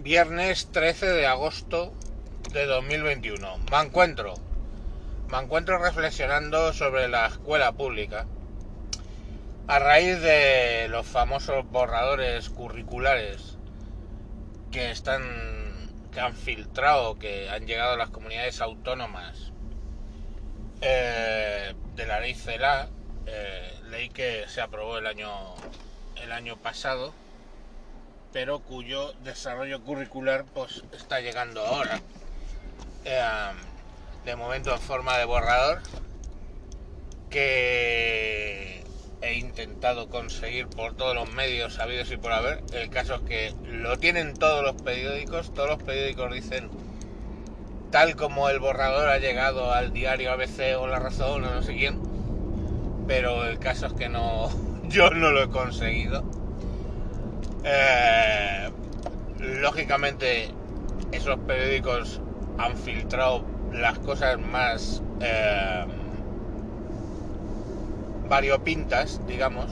Viernes 13 de agosto de 2021. Me encuentro. Me encuentro reflexionando sobre la escuela pública. A raíz de los famosos borradores curriculares que están que han filtrado, que han llegado a las comunidades autónomas eh, de la ley CELA, eh, ley que se aprobó el año el año pasado pero cuyo desarrollo curricular pues está llegando ahora. Eh, de momento en forma de borrador que he intentado conseguir por todos los medios sabidos y por haber. El caso es que lo tienen todos los periódicos, todos los periódicos dicen tal como el borrador ha llegado al diario ABC o La Razón o no sé quién, pero el caso es que no, yo no lo he conseguido eh, lógicamente, esos periódicos han filtrado las cosas más eh, variopintas, digamos,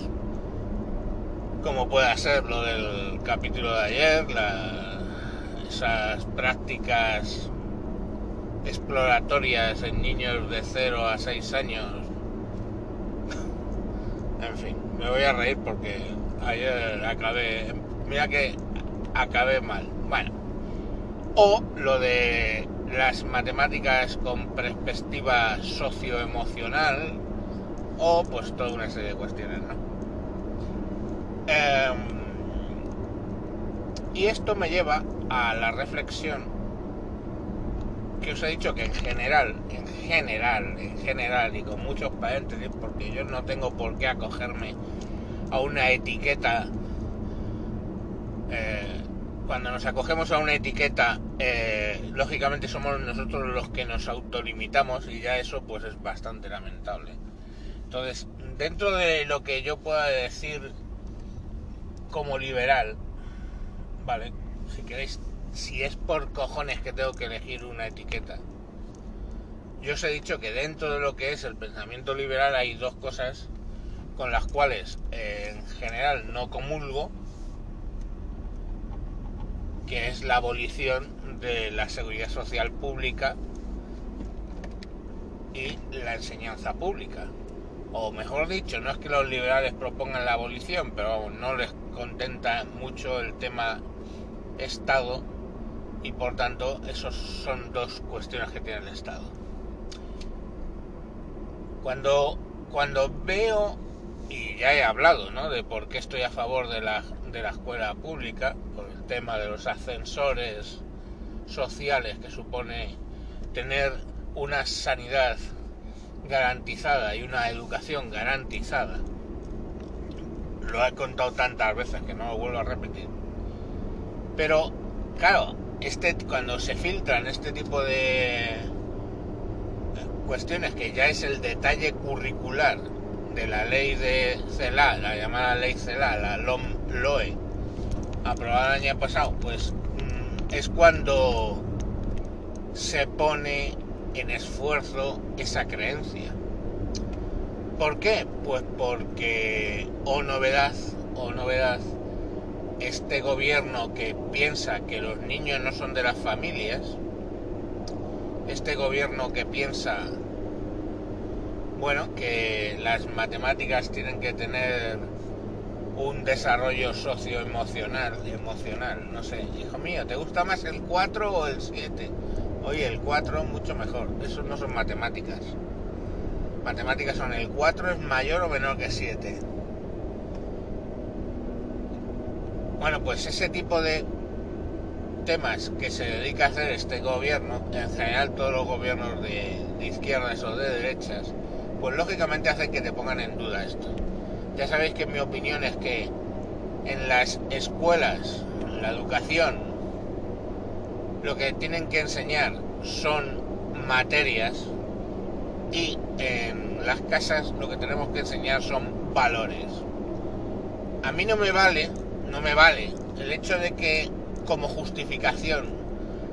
como pueda ser lo del capítulo de ayer, esas prácticas exploratorias en niños de 0 a 6 años. en fin, me voy a reír porque ayer acabé, mira que acabé mal. Bueno, o lo de las matemáticas con perspectiva socioemocional, o pues toda una serie de cuestiones, ¿no? Em, y esto me lleva a la reflexión que os he dicho que en general, en general, en general y con muchos paréntesis, porque yo no tengo por qué acogerme a una etiqueta, eh, cuando nos acogemos a una etiqueta, eh, lógicamente somos nosotros los que nos autolimitamos y ya eso pues es bastante lamentable. Entonces, dentro de lo que yo pueda decir como liberal, ¿vale? Si queréis, si es por cojones que tengo que elegir una etiqueta, yo os he dicho que dentro de lo que es el pensamiento liberal hay dos cosas con las cuales eh, en general no comulgo, que es la abolición de la seguridad social pública y la enseñanza pública. O mejor dicho, no es que los liberales propongan la abolición, pero no les contenta mucho el tema Estado y por tanto esos son dos cuestiones que tiene el Estado. Cuando, cuando veo y ya he hablado ¿no? de por qué estoy a favor de la, de la escuela pública, por el tema de los ascensores sociales que supone tener una sanidad garantizada y una educación garantizada. Lo he contado tantas veces que no lo vuelvo a repetir. Pero, claro, este, cuando se filtran este tipo de cuestiones que ya es el detalle curricular de la ley de CELA, la llamada ley CELA, la LOM-LOE, aprobada el año pasado, pues es cuando se pone en esfuerzo esa creencia. ¿Por qué? Pues porque, o oh novedad, o oh novedad, este gobierno que piensa que los niños no son de las familias, este gobierno que piensa bueno, que las matemáticas tienen que tener un desarrollo socioemocional, emocional, no sé, hijo mío, ¿te gusta más el 4 o el 7? Oye, el 4 mucho mejor, eso no son matemáticas. Matemáticas son el 4 es mayor o menor que 7. Bueno, pues ese tipo de temas que se dedica a hacer este gobierno, en general todos los gobiernos de, de izquierdas o de derechas, pues lógicamente hacen que te pongan en duda esto. Ya sabéis que mi opinión es que en las escuelas, la educación, lo que tienen que enseñar son materias y en las casas lo que tenemos que enseñar son valores. A mí no me vale, no me vale el hecho de que como justificación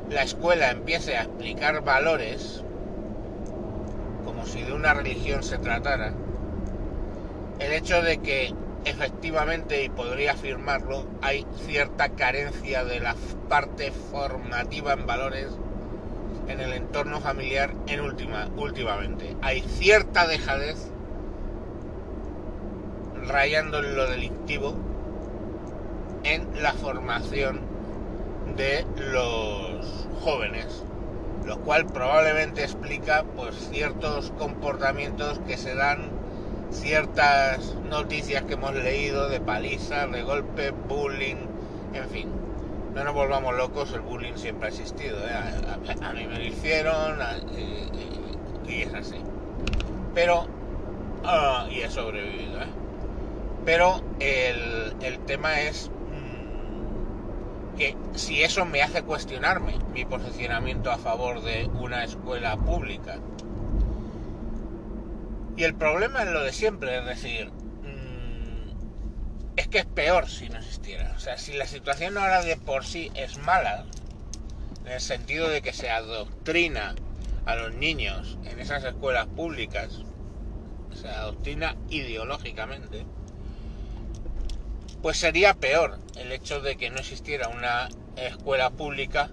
la escuela empiece a explicar valores si de una religión se tratara, el hecho de que efectivamente, y podría afirmarlo, hay cierta carencia de la parte formativa en valores en el entorno familiar en última, últimamente. Hay cierta dejadez rayando en lo delictivo en la formación de los jóvenes, lo cual probablemente explica pues ciertos comportamientos que se dan, ciertas noticias que hemos leído de palizas, de golpes, bullying, en fin. No nos volvamos locos, el bullying siempre ha existido. ¿eh? A, mí me lo hicieron y, es así. Pero, ah, y he sobrevivido. ¿eh? Pero el, el tema es que si eso me hace cuestionarme mi posicionamiento a favor de una escuela pública. Y el problema es lo de siempre, es decir, mm, es que es peor si no existiera. O sea, si la situación ahora de por sí es mala, en el sentido de que se adoctrina a los niños en esas escuelas públicas, se adoctrina ideológicamente, pues sería peor el hecho de que no existiera una escuela pública,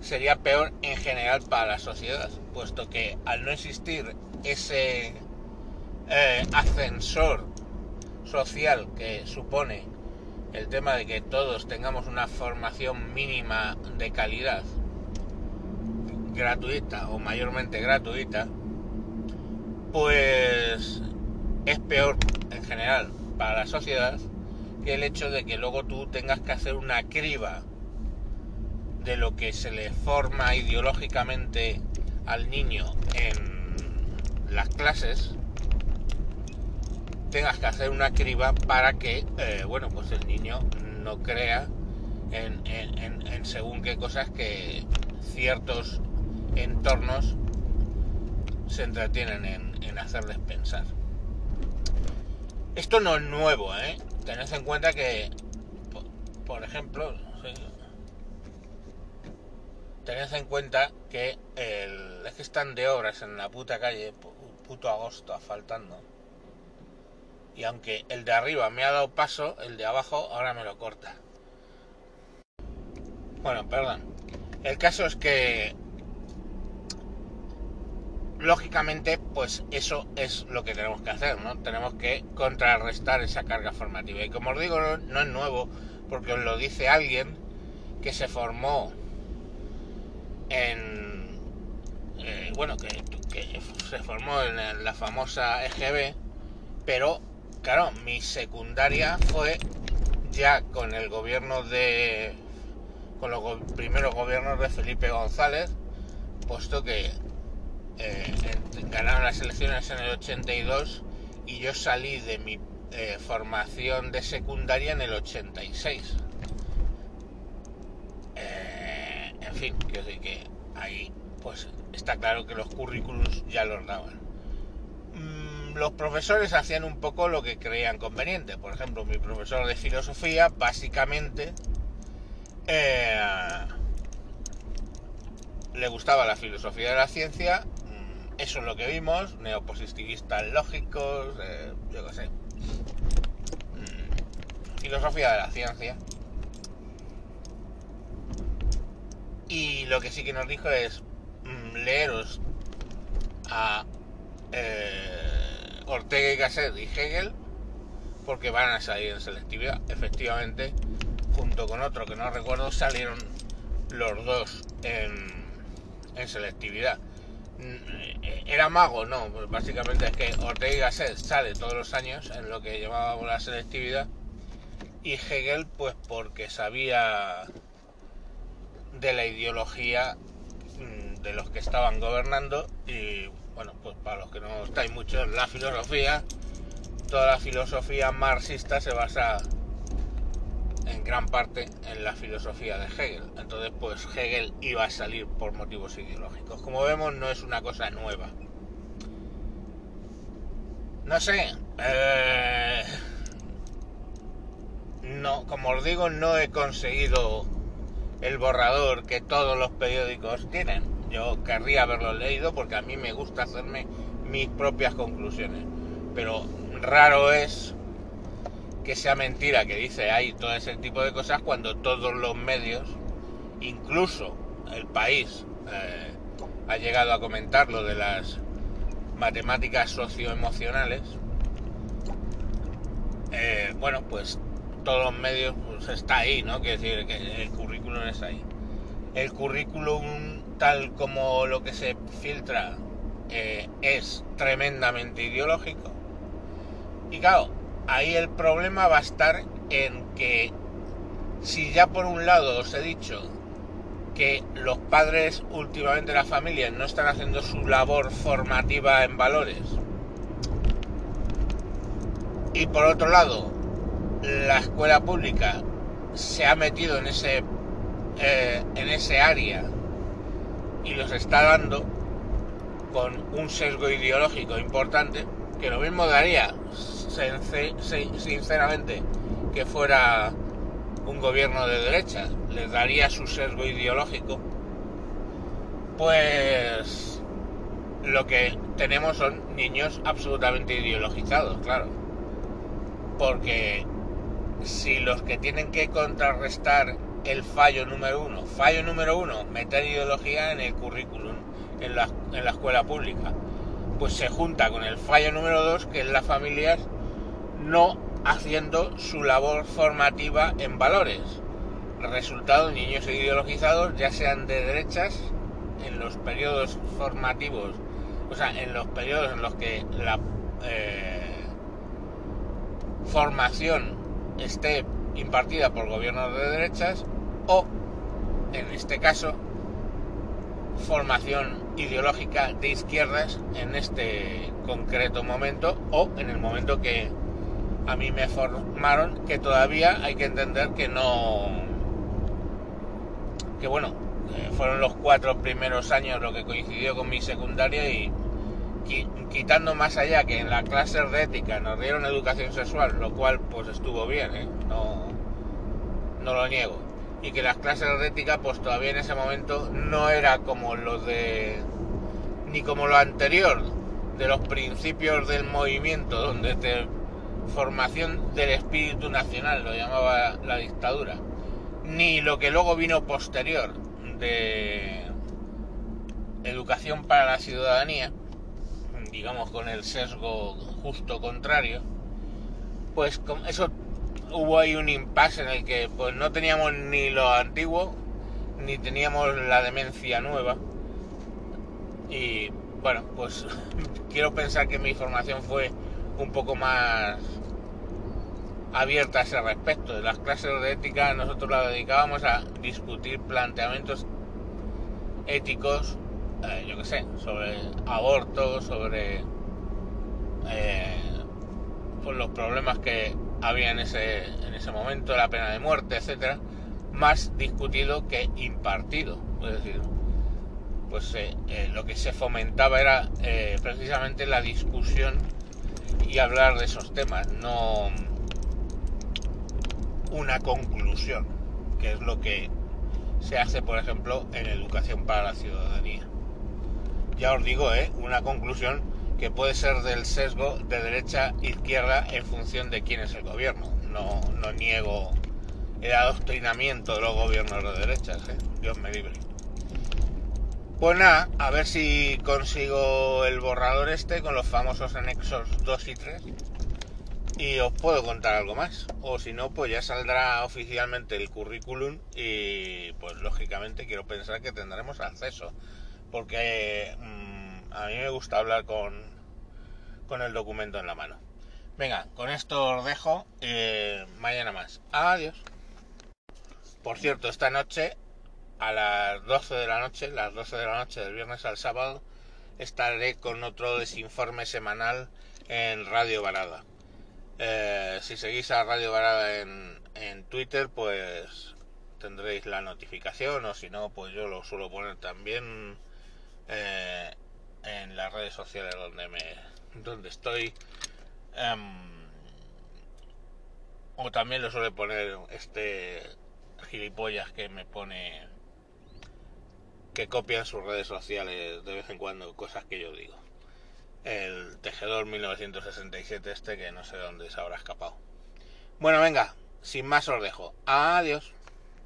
sería peor en general para la sociedad, puesto que al no existir ese eh, ascensor social que supone el tema de que todos tengamos una formación mínima de calidad, gratuita o mayormente gratuita, pues es peor en general para la sociedad el hecho de que luego tú tengas que hacer una criba de lo que se le forma ideológicamente al niño en las clases, tengas que hacer una criba para que, eh, bueno, pues el niño no crea en, según qué cosas que ciertos entornos se entretienen en, en hacerles pensar. Esto no es nuevo, ¿eh? tened en cuenta que, por ejemplo, tened en cuenta que el, es que están de obras en la puta calle, puto agosto, asfaltando. Y aunque el de arriba me ha dado paso, el de abajo ahora me lo corta. Bueno, perdón. El caso es que lógicamente, pues eso es lo que tenemos que hacer, ¿no? Tenemos que contrarrestar esa carga formativa. Y como os digo, no, es nuevo, porque os lo dice alguien que se formó en... Eh, bueno, que, se formó en la famosa EGB, pero, claro, mi secundaria fue ya con el gobierno de... con los primeros gobiernos de Felipe González, puesto que eh, ganaron las elecciones en el 82 y yo salí de mi eh, formación de secundaria en el 86. Eh, en fin, decir que ahí pues está claro que los currículums ya los daban. Mm, los profesores hacían un poco lo que creían conveniente. Por ejemplo, mi profesor de filosofía básicamente le gustaba la filosofía de la ciencia eso es lo que vimos, neopositivistas lógicos, eh, yo qué sé. Mm, filosofía de la ciencia. Y lo que sí que nos dijo es mm, leeros a eh, Ortega y Gasset y Hegel porque van a salir en selectividad. Efectivamente, junto con otro que no recuerdo, salieron los dos en, en selectividad. Mm, era mago, no, básicamente es que Ortega sale todos los años en lo que llamábamos la selectividad y Hegel pues porque sabía de la ideología mm, de los que estaban gobernando y bueno, pues para los que no estáis mucho en la filosofía, toda la filosofía marxista se basa en gran parte en la filosofía de Hegel. Entonces, pues Hegel iba a salir por motivos ideológicos. Como vemos, no es una cosa nueva. No sé. Eh, no, como os digo, no he conseguido el borrador que todos los periódicos tienen. Yo querría haberlo leído porque a mí me gusta hacerme mis propias conclusiones. Pero raro es que sea mentira que dice ahí todo ese tipo de cosas cuando todos los medios, incluso el país, eh, ha llegado a comentar lo de las matemáticas socioemocionales. Eh, bueno, pues todos los medios pues está ahí, ¿no? Quiere decir que el currículum está ahí. El currículum tal como lo que se filtra eh, es tremendamente ideológico. Y claro, ahí el problema va a estar en que si ya por un lado os he dicho que los padres últimamente las familias no están haciendo su labor formativa en valores y por otro lado la escuela pública se ha metido en ese eh, en ese área y los está dando con un sesgo ideológico importante que lo mismo daría sinceramente que fuera un gobierno de derecha. Les daría su sesgo ideológico. Pues lo que tenemos son niños absolutamente ideologizados claro. Porque si los que tienen que contrarrestar el fallo número uno fallo número uno meter ideología en el currículum en la, en la escuela pública pues se junta con el fallo número dos, que es las familias no haciendo su labor formativa en valores. Resultado, niños ideologizados, ya sean de derechas, en los periodos formativos, o sea, en los periodos en los que la eh, formación esté impartida por gobiernos de derechas, o, en este caso, formación ideológica de izquierdas en este concreto momento o en el momento que a mí me formaron, que todavía hay que entender que no... que bueno, fueron los cuatro primeros años lo que coincidió con mi secundaria y quitando más allá que en la clase de ética nos dieron educación sexual, lo cual pues estuvo bien, ¿eh? no, no lo niego y que las clases de ética pues todavía en ese momento no era como los de ni como lo anterior de los principios del movimiento donde te formación del espíritu nacional lo llamaba la dictadura ni lo que luego vino posterior de educación para la ciudadanía digamos con el sesgo justo contrario pues eso hubo ahí un impasse en el que pues no teníamos ni lo antiguo ni teníamos la demencia nueva y bueno pues quiero pensar que mi formación fue un poco más abierta a ese respecto. Las clases de ética nosotros las dedicábamos a discutir planteamientos éticos, eh, yo qué sé, sobre aborto, sobre eh, pues los problemas que había en ese, en ese momento, la pena de muerte, etcétera, más discutido que impartido. Es decir, pues eh, lo que se fomentaba era precisamente la discusión y hablar de esos temas, no una conclusión, que es lo que se hace, por ejemplo, en educación para la ciudadanía. Ya os digo, ¿eh? una conclusión que puede ser del sesgo de derecha izquierda en función de quién es el gobierno. No, no niego el adoctrinamiento de los gobiernos de derechas, ¿eh? Dios me libre. Pues nada, a ver si consigo el borrador este con los famosos anexos 2 y 3 y os puedo contar algo más. O si no, pues ya saldrá oficialmente el currículum y pues lógicamente quiero pensar que tendremos acceso. Porque... Mm, a mí me gusta hablar con, con el documento en la mano. Venga, con esto os dejo. Eh, mañana más. Adiós. Por cierto, esta noche, a las 12 de la noche, las 12 de la noche del viernes al sábado, estaré con otro desinforme semanal en Radio Varada. Eh, si seguís a Radio Varada en, en Twitter, pues tendréis la notificación, o si no, pues yo lo suelo poner también eh, en las redes sociales donde me donde estoy em, o también lo suele poner este gilipollas que me pone que copia en sus redes sociales de vez en cuando cosas que yo digo el tejedor 1967 este que no sé dónde se habrá escapado Bueno, venga, sin más os dejo. Adiós.